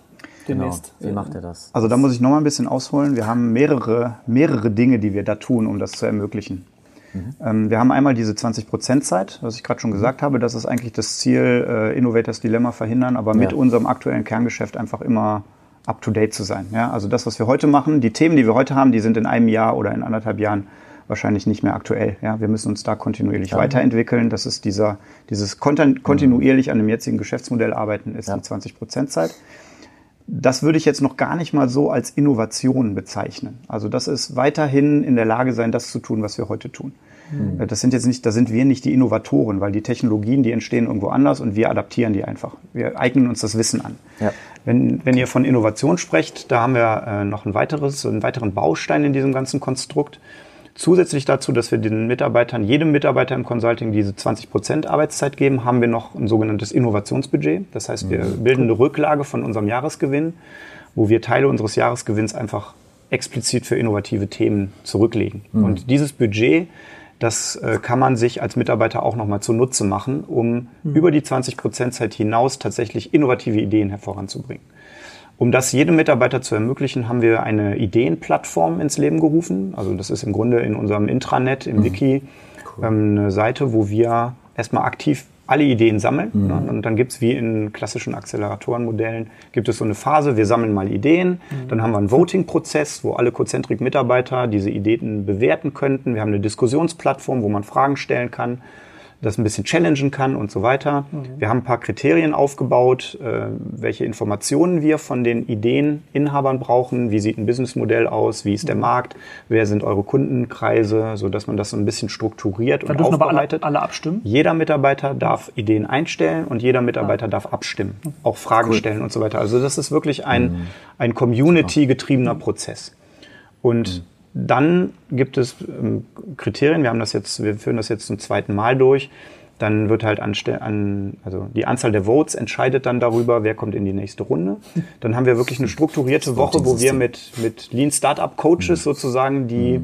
Demnächst. Wie macht ihr das? Also da muss ich noch mal ein bisschen ausholen. Wir haben mehrere, mehrere Dinge, die wir da tun, um das zu ermöglichen. Ähm, wir haben einmal diese 20%-Zeit, was ich gerade schon gesagt habe. Das ist eigentlich das Ziel, äh, Innovators Dilemma verhindern, aber mit Ja. unserem aktuellen Kerngeschäft einfach immer up-to-date zu sein. Ja? Also das, was wir heute machen, die Themen, die wir heute haben, die sind in einem Jahr oder in anderthalb Jahren wahrscheinlich nicht mehr aktuell. Ja? Wir müssen uns da kontinuierlich weiterentwickeln. Das ist dieser, dieses kontin- kontinuierlich an dem jetzigen Geschäftsmodell arbeiten, ist Ja. die 20%-Zeit. Das würde ich jetzt noch gar nicht mal so als Innovation bezeichnen. Also das ist weiterhin in der Lage sein, das zu tun, was wir heute tun. Äh, Das sind jetzt nicht, da sind wir nicht die Innovatoren, weil die Technologien, die entstehen irgendwo anders und wir adaptieren die einfach. Wir eignen uns das Wissen an. Ja. Wenn, wenn ihr von Innovation sprecht, da haben wir äh, noch ein weiteres, einen weiteren Baustein in diesem ganzen Konstrukt. Zusätzlich dazu, dass wir den Mitarbeitern, jedem Mitarbeiter im Consulting diese 20% Arbeitszeit geben, haben wir noch ein sogenanntes Innovationsbudget. Das heißt, wir bilden eine Rücklage von unserem Jahresgewinn, wo wir Teile unseres Jahresgewinns einfach explizit für innovative Themen zurücklegen. Und dieses Budget, das äh, kann man sich als Mitarbeiter auch nochmal zunutze machen, um über die 20% Zeit hinaus tatsächlich innovative Ideen hervoranzubringen. Um das jedem Mitarbeiter zu ermöglichen, haben wir eine Ideenplattform ins Leben gerufen. Also das ist im Grunde in unserem Intranet, im Wiki, ähm, eine Seite, wo wir erstmal aktiv alle Ideen sammeln. Ne? Und dann gibt's wie in klassischen Acceleratorenmodellen, gibt es so eine Phase, wir sammeln mal Ideen, dann haben wir einen Voting-Prozess, wo alle Cozentrik-Mitarbeiter diese Ideen bewerten könnten. Wir haben eine Diskussionsplattform, wo man Fragen stellen kann das ein bisschen challengen kann und so weiter. Wir haben ein paar Kriterien aufgebaut, äh, welche Informationen wir von den Ideeninhabern brauchen. Wie sieht ein Businessmodell aus? Wie ist der Markt? Wer sind eure Kundenkreise? So dass man das so ein bisschen strukturiert Da und dürfen aber alle, aufbereitet. alle abstimmen. Jeder Mitarbeiter darf Ideen einstellen und jeder Mitarbeiter darf abstimmen, auch Fragen stellen und so weiter. Also das ist wirklich ein, ein community-getriebener Prozess. Und dann gibt es ähm, Kriterien, wir haben das jetzt, wir führen das jetzt zum zweiten Mal durch. Dann wird halt an, also die Anzahl der Votes entscheidet dann darüber, wer kommt in die nächste Runde. Dann haben wir wirklich eine strukturierte Woche, wo wir mit, mit Lean Startup Coaches sozusagen die,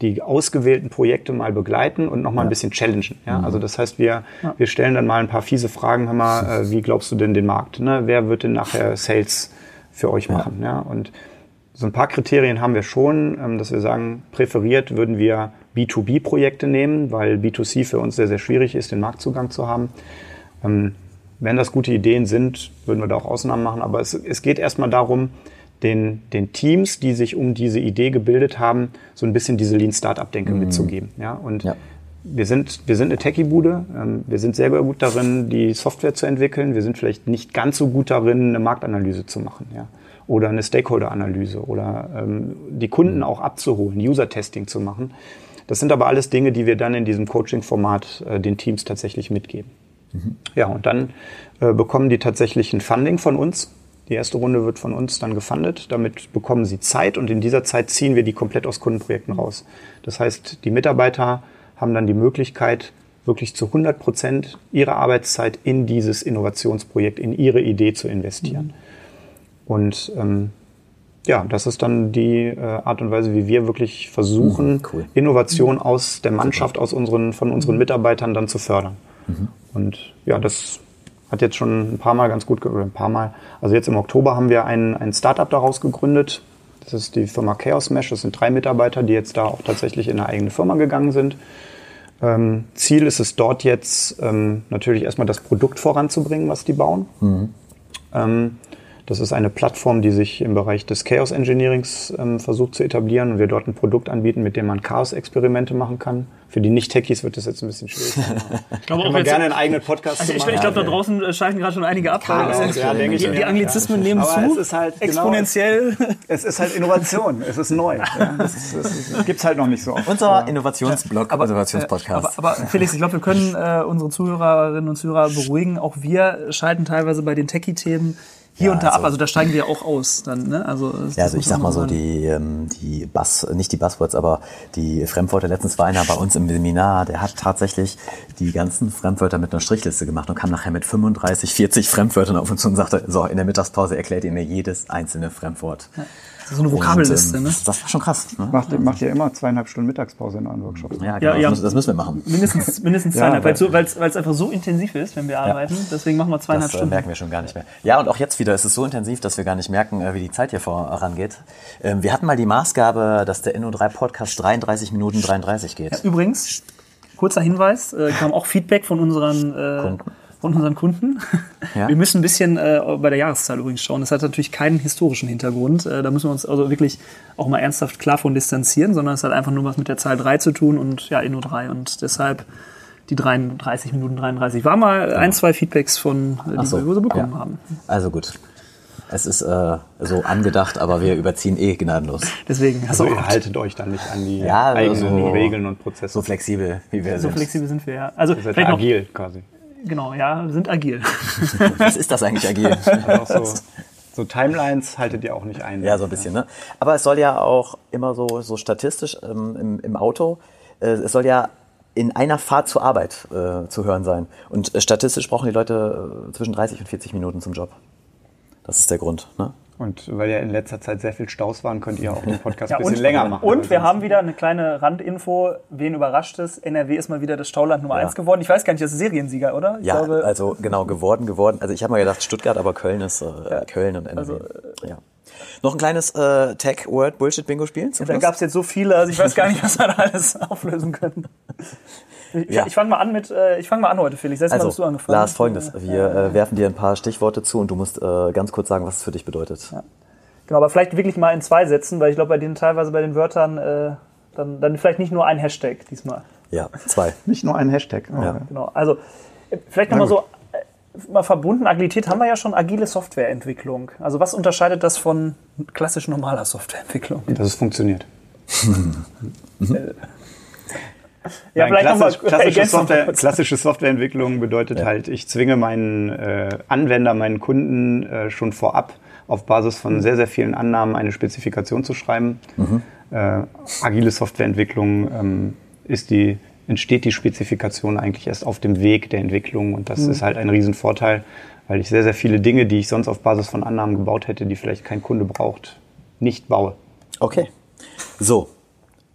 die ausgewählten Projekte mal begleiten und nochmal ein bisschen challengen. Ja? Also das heißt, wir, wir stellen dann mal ein paar fiese Fragen, hör mal, äh, wie glaubst du denn den Markt? Ne? Wer wird denn nachher Sales für euch machen? Ja? Und so ein paar Kriterien haben wir schon, ähm, dass wir sagen, präferiert würden wir B2B-Projekte nehmen, weil B2C für uns sehr, sehr schwierig ist, den Marktzugang zu haben. Ähm, Wenn das gute Ideen sind, würden wir da auch Ausnahmen machen. Aber es, es geht erstmal darum, den, den Teams, die sich um diese Idee gebildet haben, so ein bisschen diese Lean Startup-Denke mitzugeben. Ja? Und Ja. wir sind, wir sind eine Techie-Bude. Ähm, wir sind sehr gut darin, die Software zu entwickeln. Wir sind vielleicht nicht ganz so gut darin, eine Marktanalyse zu machen. Ja? Oder eine Stakeholder-Analyse oder ähm, die Kunden auch abzuholen, User-Testing zu machen. Das sind aber alles Dinge, die wir dann in diesem Coaching-Format äh, den Teams tatsächlich mitgeben. Ja, und dann äh, bekommen die tatsächlich ein Funding von uns. Die erste Runde wird von uns dann gefundet. Damit bekommen sie Zeit und in dieser Zeit ziehen wir die komplett aus Kundenprojekten raus. Das heißt, die Mitarbeiter haben dann die Möglichkeit, wirklich zu 100 Prozent ihrer Arbeitszeit in dieses Innovationsprojekt, in ihre Idee zu investieren. Und ähm, ja, das ist dann die äh, Art und Weise, wie wir wirklich versuchen, Mhm, cool. Innovation aus der Mannschaft, aus unseren, von unseren Mitarbeitern dann zu fördern. Und ja, das hat jetzt schon ein paar Mal ganz gut, oder ein paar Mal, also jetzt im Oktober haben wir ein, ein Startup daraus gegründet. Das ist die Firma Chaos Mesh. Das sind drei Mitarbeiter, die jetzt da auch tatsächlich in eine eigene Firma gegangen sind. Ähm, Ziel ist es dort jetzt ähm, natürlich erstmal das Produkt voranzubringen, was die bauen. Ähm, das ist eine Plattform, die sich im Bereich des Chaos Engineerings ähm, versucht zu etablieren und wir dort ein Produkt anbieten, mit dem man Chaos-Experimente machen kann. Für die Nicht-Techies wird das jetzt ein bisschen schwierig. Ich glaube Können wir gerne einen eigenen Podcast Also zu ich, machen. ich glaube, da draußen äh, schalten gerade schon einige ab. Chaos, äh, ja, denke ich die, die ja. Anglizismen nehmen Aber zu. es ist halt genau- exponentiell. Es ist halt Innovation, es ist neu. Ja, das das ist- gibt's halt noch nicht so oft. Unser Innovationsblog, Aber, Innovationspodcast. aber Felix, ich glaube, wir können äh, unsere Zuhörerinnen und Zuhörer beruhigen. Auch wir schalten teilweise bei den Techie-Themen hier Ja, und da also- ab. Also da steigen wir auch aus. Dann, ne? also, Ja, also ich sag mal so, sagen. die, ähm, die Buzz, nicht die Buzzwords, aber die Fremdwörter. Letztens war einer bei uns im Seminar, der hat tatsächlich die ganzen Fremdwörter mit einer Strichliste gemacht und kam nachher mit 35, 40 Fremdwörtern auf uns zu und sagte, so, in der Mittagspause erklärt ihr mir jedes einzelne Fremdwort. Ist so eine Vokabelliste. Und, ähm, ne? das, das war schon krass. Ne? Macht, macht ihr immer zweieinhalb Stunden Mittagspause in euren Workshops? Ja, genau, Ja, ja. Das, müssen, das müssen wir machen. Mindestens, mindestens Ja, zweieinhalb, weil- weil es weil es einfach so intensiv ist, wenn wir arbeiten. Deswegen machen wir zweieinhalb Das äh, Stunden. merken wir schon gar nicht mehr. Ja, und auch jetzt wieder ist es so intensiv, dass wir gar nicht merken, äh, wie die Zeit hier vorangeht. Ähm, wir hatten mal die Maßgabe, dass der Inno3-Podcast 33 Minuten 33 geht. Übrigens, kurzer Hinweis, äh, kam auch Feedback von unseren äh, Kunden. Von unseren Kunden. Ja. Wir müssen ein bisschen äh, bei der Jahreszahl übrigens schauen. Das hat natürlich keinen historischen Hintergrund. Äh, da müssen wir uns also wirklich auch mal ernsthaft klar von distanzieren, sondern es hat einfach nur was mit der Zahl 3 zu tun und ja, Inno 3 und deshalb die 33 Minuten 33. War mal ein, zwei Feedbacks von, äh, die so, wir so bekommen ja. haben. Also gut. Es ist äh, so angedacht, aber wir überziehen eh gnadenlos. Deswegen hast Also du ihr haltet euch dann nicht an die Ja, eigenen so- Regeln und Prozesse. So flexibel, wie wir so sind. flexibel sind wir ja. Also Ihr seid vielleicht noch, agil quasi. Genau, ja, sind agil. Was ist das eigentlich agil? Also so, so Timelines haltet ihr auch nicht ein. Ja, so ein bisschen, ne? Aber es soll ja auch immer so, so statistisch ähm, im, im Auto, äh, es soll ja in einer Fahrt zur Arbeit äh, zu hören sein. Und äh, statistisch brauchen die Leute äh, zwischen 30 und 40 Minuten zum Job. Das ist der Grund, ne? Und weil ja in letzter Zeit sehr viel Staus waren, könnt ihr auch den Podcast Ja, ein bisschen und, länger machen. Und wir haben wieder eine kleine Randinfo. Wen überrascht es? NRW ist mal wieder das Stauland Nummer Ja. 1 geworden. Ich weiß gar nicht, das ist Seriensieger, oder? Ich Ja, glaube, also genau, geworden, geworden. Also ich habe mal gedacht Stuttgart, aber Köln ist äh, Köln und NRW. Also, ja. Noch ein kleines äh, Tech-Word-Bullshit-Bingo spielen zum da gab es jetzt so viele, also ich weiß gar nicht, was wir da alles auflösen können. Ich, Ja. ich fange mal an mit, äh, ich fange mal an heute, Felix. Letztes Mal bist du Also, angefangen. Lars, folgendes. Wir äh, werfen dir ein paar Stichworte zu und du musst äh, ganz kurz sagen, was es für dich bedeutet. Genau, aber vielleicht wirklich mal in zwei Sätzen, weil ich glaube, bei denen teilweise bei den Wörtern äh, dann, dann vielleicht nicht nur ein Hashtag diesmal. Ja, zwei. Nicht nur ein Hashtag. Ja. Genau. Also äh, vielleicht nochmal so äh, mal verbunden. Agilität haben wir ja schon agile Softwareentwicklung. Also was unterscheidet das von klassisch normaler Softwareentwicklung? Dass es funktioniert. Ja, Nein, klassisch, klassische, Software, klassische Softwareentwicklung bedeutet halt, ich zwinge meinen äh, Anwender, meinen Kunden äh, schon vorab auf Basis von sehr, sehr vielen Annahmen eine Spezifikation zu schreiben. Äh, agile Softwareentwicklung ähm, ist die, entsteht die Spezifikation eigentlich erst auf dem Weg der Entwicklung und das ist halt ein Riesenvorteil, weil ich sehr, sehr viele Dinge, die ich sonst auf Basis von Annahmen gebaut hätte, die vielleicht kein Kunde braucht, nicht baue. Okay. So,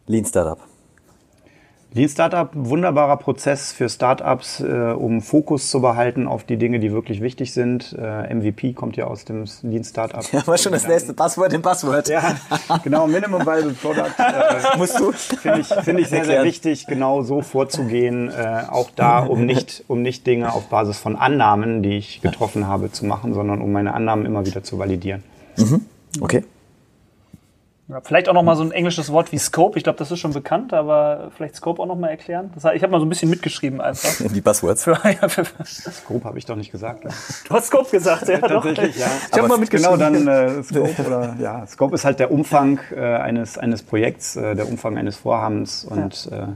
Lean Startup. Lean Startup, wunderbarer Prozess für Startups, äh, um Fokus zu behalten auf die Dinge, die wirklich wichtig sind. Äh, MVP kommt ja aus dem Lean Startup. Ja, war schon das nächste Passwort im Passwort. Ja, genau, Minimum Viable Product. Äh, Musst du? Finde ich, finde ich sehr, sehr wichtig, genau so vorzugehen. Äh, auch da, um nicht, um nicht Dinge auf Basis von Annahmen, die ich getroffen habe, zu machen, sondern um meine Annahmen immer wieder zu validieren. Okay. Ja, vielleicht auch noch mal so ein englisches Wort wie Scope. Ich glaube, das ist schon bekannt, aber vielleicht Scope auch noch mal erklären. Das heißt, ich habe mal so ein bisschen mitgeschrieben einfach. Die Buzzwords. Für, ja, für, Grob habe ich doch nicht gesagt. Ne? du hast Scope gesagt, ja, doch. Tatsächlich, ja. Ich habe mal mitgeschrieben. Genau, dann äh, Scope oder ja, Scope ist halt der Umfang äh, eines, eines Projekts, äh, der Umfang eines Vorhabens und ja, äh,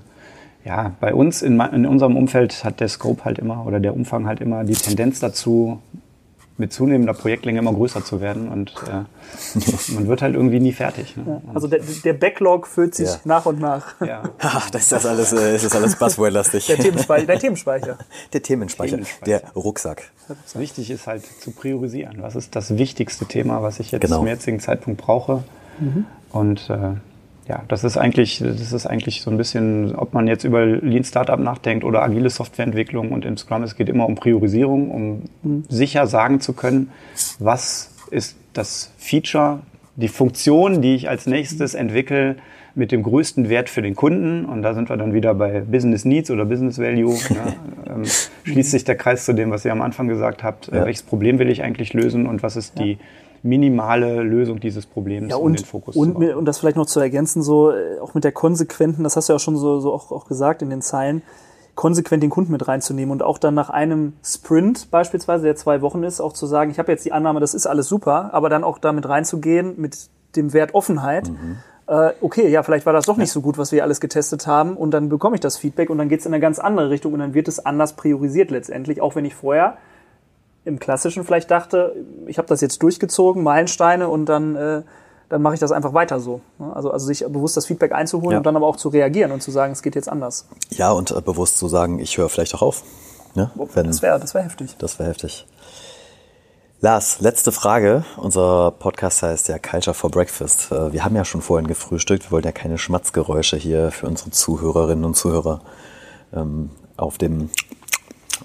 ja bei uns in, in unserem Umfeld hat der Scope halt immer oder der Umfang halt immer die Tendenz dazu, mit zunehmender Projektlänge immer größer zu werden und äh, man wird halt irgendwie nie fertig. Ne? Also der, der Backlog füllt sich Ja. nach und nach. ja. Ach, das ist das alles, äh, ist das alles Buzzword-lastig. Der Themenspeicher. Der Themenspeicher. Der Themenspeicher. Themenspeicher. Der Rucksack. Wichtig ist halt zu priorisieren. Was ist das wichtigste Thema, was ich jetzt Genau. zum jetzigen Zeitpunkt brauche? Und äh, ja, das ist eigentlich, das ist eigentlich so ein bisschen, ob man jetzt über Lean Startup nachdenkt oder agile Softwareentwicklung und im Scrum, es geht immer um Priorisierung, um sicher sagen zu können, was ist das Feature, die Funktion, die ich als nächstes entwickle, mit dem größten Wert für den Kunden. Und da sind wir dann wieder bei Business Needs oder Business Value. ne? ähm, schließt sich der Kreis zu dem, was ihr am Anfang gesagt habt. Äh, Ja. welches Problem will ich eigentlich lösen und was ist die minimale Lösung dieses Problems, Ja, um und, den Fokus und, zu und das vielleicht noch zu ergänzen, so äh, auch mit der konsequenten, das hast du ja auch schon so, so auch, auch gesagt in den Zeilen, konsequent den Kunden mit reinzunehmen und auch dann nach einem Sprint beispielsweise, der zwei Wochen ist, auch zu sagen, ich habe jetzt die Annahme, das ist alles super, aber dann auch damit reinzugehen mit dem Wert Offenheit. Äh, okay, ja, vielleicht war das doch nicht so gut, was wir alles getestet haben und dann bekomme ich das Feedback und dann geht es in eine ganz andere Richtung und dann wird es anders priorisiert letztendlich, auch wenn ich vorher im Klassischen vielleicht dachte, ich habe das jetzt durchgezogen, Meilensteine und dann, äh, dann mache ich das einfach weiter so. ne? Also, also sich bewusst das Feedback einzuholen Ja. und dann aber auch zu reagieren und zu sagen, es geht jetzt anders. Ja, und äh, bewusst zu sagen, ich höre vielleicht auch auf. Ne? Wenn, Das wäre das wär heftig. Das wäre heftig. Lars, letzte Frage. Unser Podcast heißt ja Culture for Breakfast. Äh, Wir haben ja schon vorhin gefrühstückt. Wir wollen ja keine Schmatzgeräusche hier für unsere Zuhörerinnen und Zuhörer ähm, auf dem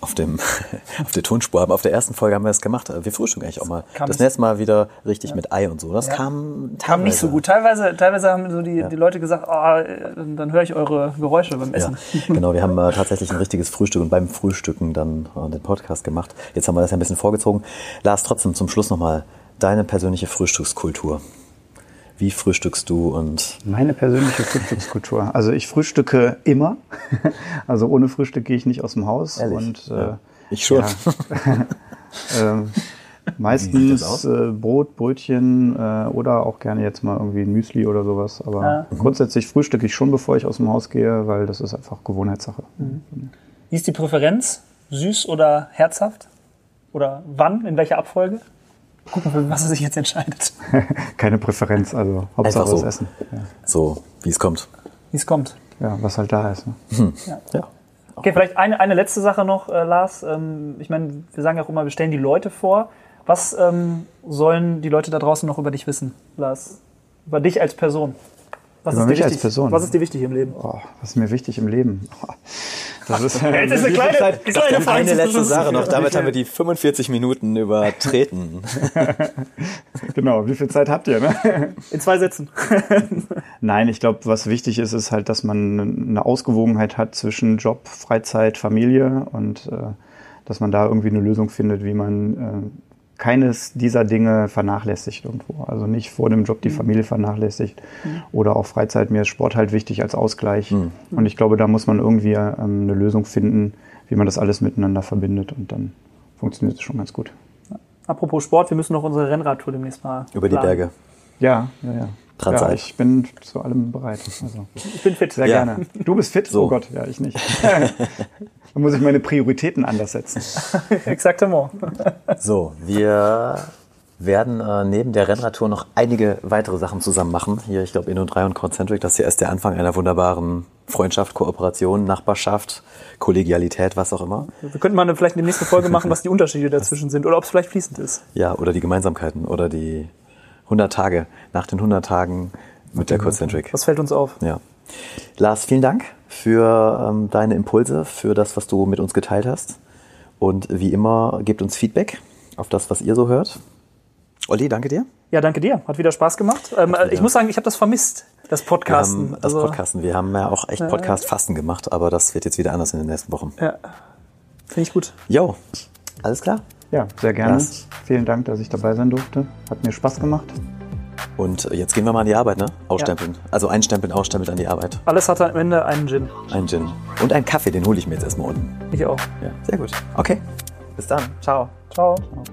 auf dem auf der Tonspur haben. Auf der ersten Folge haben wir es gemacht. Wir frühstücken eigentlich auch mal. Kam das nächste Mal wieder richtig mit Ei und so. Das Ja. kam Kam nicht so gut. Teilweise, teilweise haben so die, die Leute gesagt, oh, äh, dann, dann höre ich eure Geräusche beim Ja, Essen. genau. Wir haben äh, tatsächlich ein richtiges Frühstück und beim Frühstücken dann äh, den Podcast gemacht. Jetzt haben wir das ja ein bisschen vorgezogen. Lars, trotzdem zum Schluss nochmal deine persönliche Frühstückskultur. Wie frühstückst du und Meine persönliche Frühstückskultur. Also ich frühstücke immer. Also ohne Frühstück gehe ich nicht aus dem Haus. Ehrlich? Und, äh. Ich schon. Ja. ähm, Meistens äh, Brot, Brötchen äh, oder auch gerne jetzt mal irgendwie ein Müsli oder sowas. Aber Ja. grundsätzlich frühstücke ich schon, bevor ich aus dem Haus gehe, weil das ist einfach Gewohnheitssache. Wie ist die Präferenz? Süß oder herzhaft? Oder wann? In welcher Abfolge? Gucken, für was er sich jetzt entscheidet. Keine Präferenz, also Hauptsache Einfach so. was essen. Ja. So, wie es kommt. Wie es kommt. ja, was halt da ist. Ne? Ja. Okay, vielleicht eine, eine letzte Sache noch, äh, Lars. Ähm, ich meine, wir sagen ja auch immer, wir stellen die Leute vor. Was ähm, sollen die Leute da draußen noch über dich wissen, Lars? Über dich als Person? Was Über ist dir mich als wichtig? Person? Was ist dir wichtig im Leben? Oh, was ist mir wichtig im Leben? Oh, das ist, Jetzt ist eine kleine, eine kleine Eine Frage. letzte Sache noch, damit haben wir die 45 Minuten übertreten. genau, wie viel Zeit habt ihr? Ne? In zwei Sätzen. Nein, ich glaube, was wichtig ist, ist halt, dass man eine Ausgewogenheit hat zwischen Job, Freizeit, Familie und äh, dass man da irgendwie eine Lösung findet, wie man äh, keines dieser Dinge vernachlässigt irgendwo. Also nicht vor dem Job die Familie vernachlässigt oder auch Freizeit. Mir ist Sport halt wichtig als Ausgleich. Und ich glaube, da muss man irgendwie ähm, eine Lösung finden, wie man das alles miteinander verbindet und dann funktioniert es schon ganz gut. Apropos Sport, wir müssen noch unsere Rennradtour demnächst mal Über die planen. Berge. Ja, ja, ja. Transalt. ja ich bin zu allem bereit. Also. Ich bin fit. Sehr Ja. gerne. Du bist fit? So. Oh Gott, ja, ich nicht. Dann muss ich meine Prioritäten anders setzen. Exaktement. So, wir werden äh, neben der Rennradtour noch einige weitere Sachen zusammen machen. Hier, ich glaube, Inno 3 und Concentric, das hier ist der Anfang einer wunderbaren Freundschaft, Kooperation, Nachbarschaft, Kollegialität, was auch immer. Wir könnten mal eine, vielleicht eine nächste Folge machen, was die Unterschiede dazwischen sind oder ob es vielleicht fließend ist. Ja, oder die Gemeinsamkeiten oder die 100 Tage, nach den 100 Tagen mit der Concentric. Was fällt uns auf? Ja. Lars, vielen Dank für ähm, deine Impulse, für das, was du mit uns geteilt hast. Und wie immer, gebt uns Feedback auf das, was ihr so hört. Olli, danke dir. Ja, danke dir. Hat wieder Spaß gemacht. Ähm, ich muss sagen, ich habe das vermisst, das Podcasten. das Also, Podcasten. Wir haben ja auch echt Podcast-Fasten gemacht, aber das wird jetzt wieder anders in den nächsten Wochen. Ja, finde ich gut. Jo, alles klar. Ja, sehr gerne. Lass. Vielen Dank, dass ich dabei sein durfte. Hat mir Spaß gemacht. Und jetzt gehen wir mal an die Arbeit, ne? Ausstempeln. Also einstempeln, ausstempeln an die Arbeit. Alles hat am Ende einen Gin. Ein Gin. Und einen Kaffee, den hole ich mir jetzt erstmal unten. Ich auch. Ja, sehr gut. Okay. Bis dann. Ciao. Ciao. Ciao.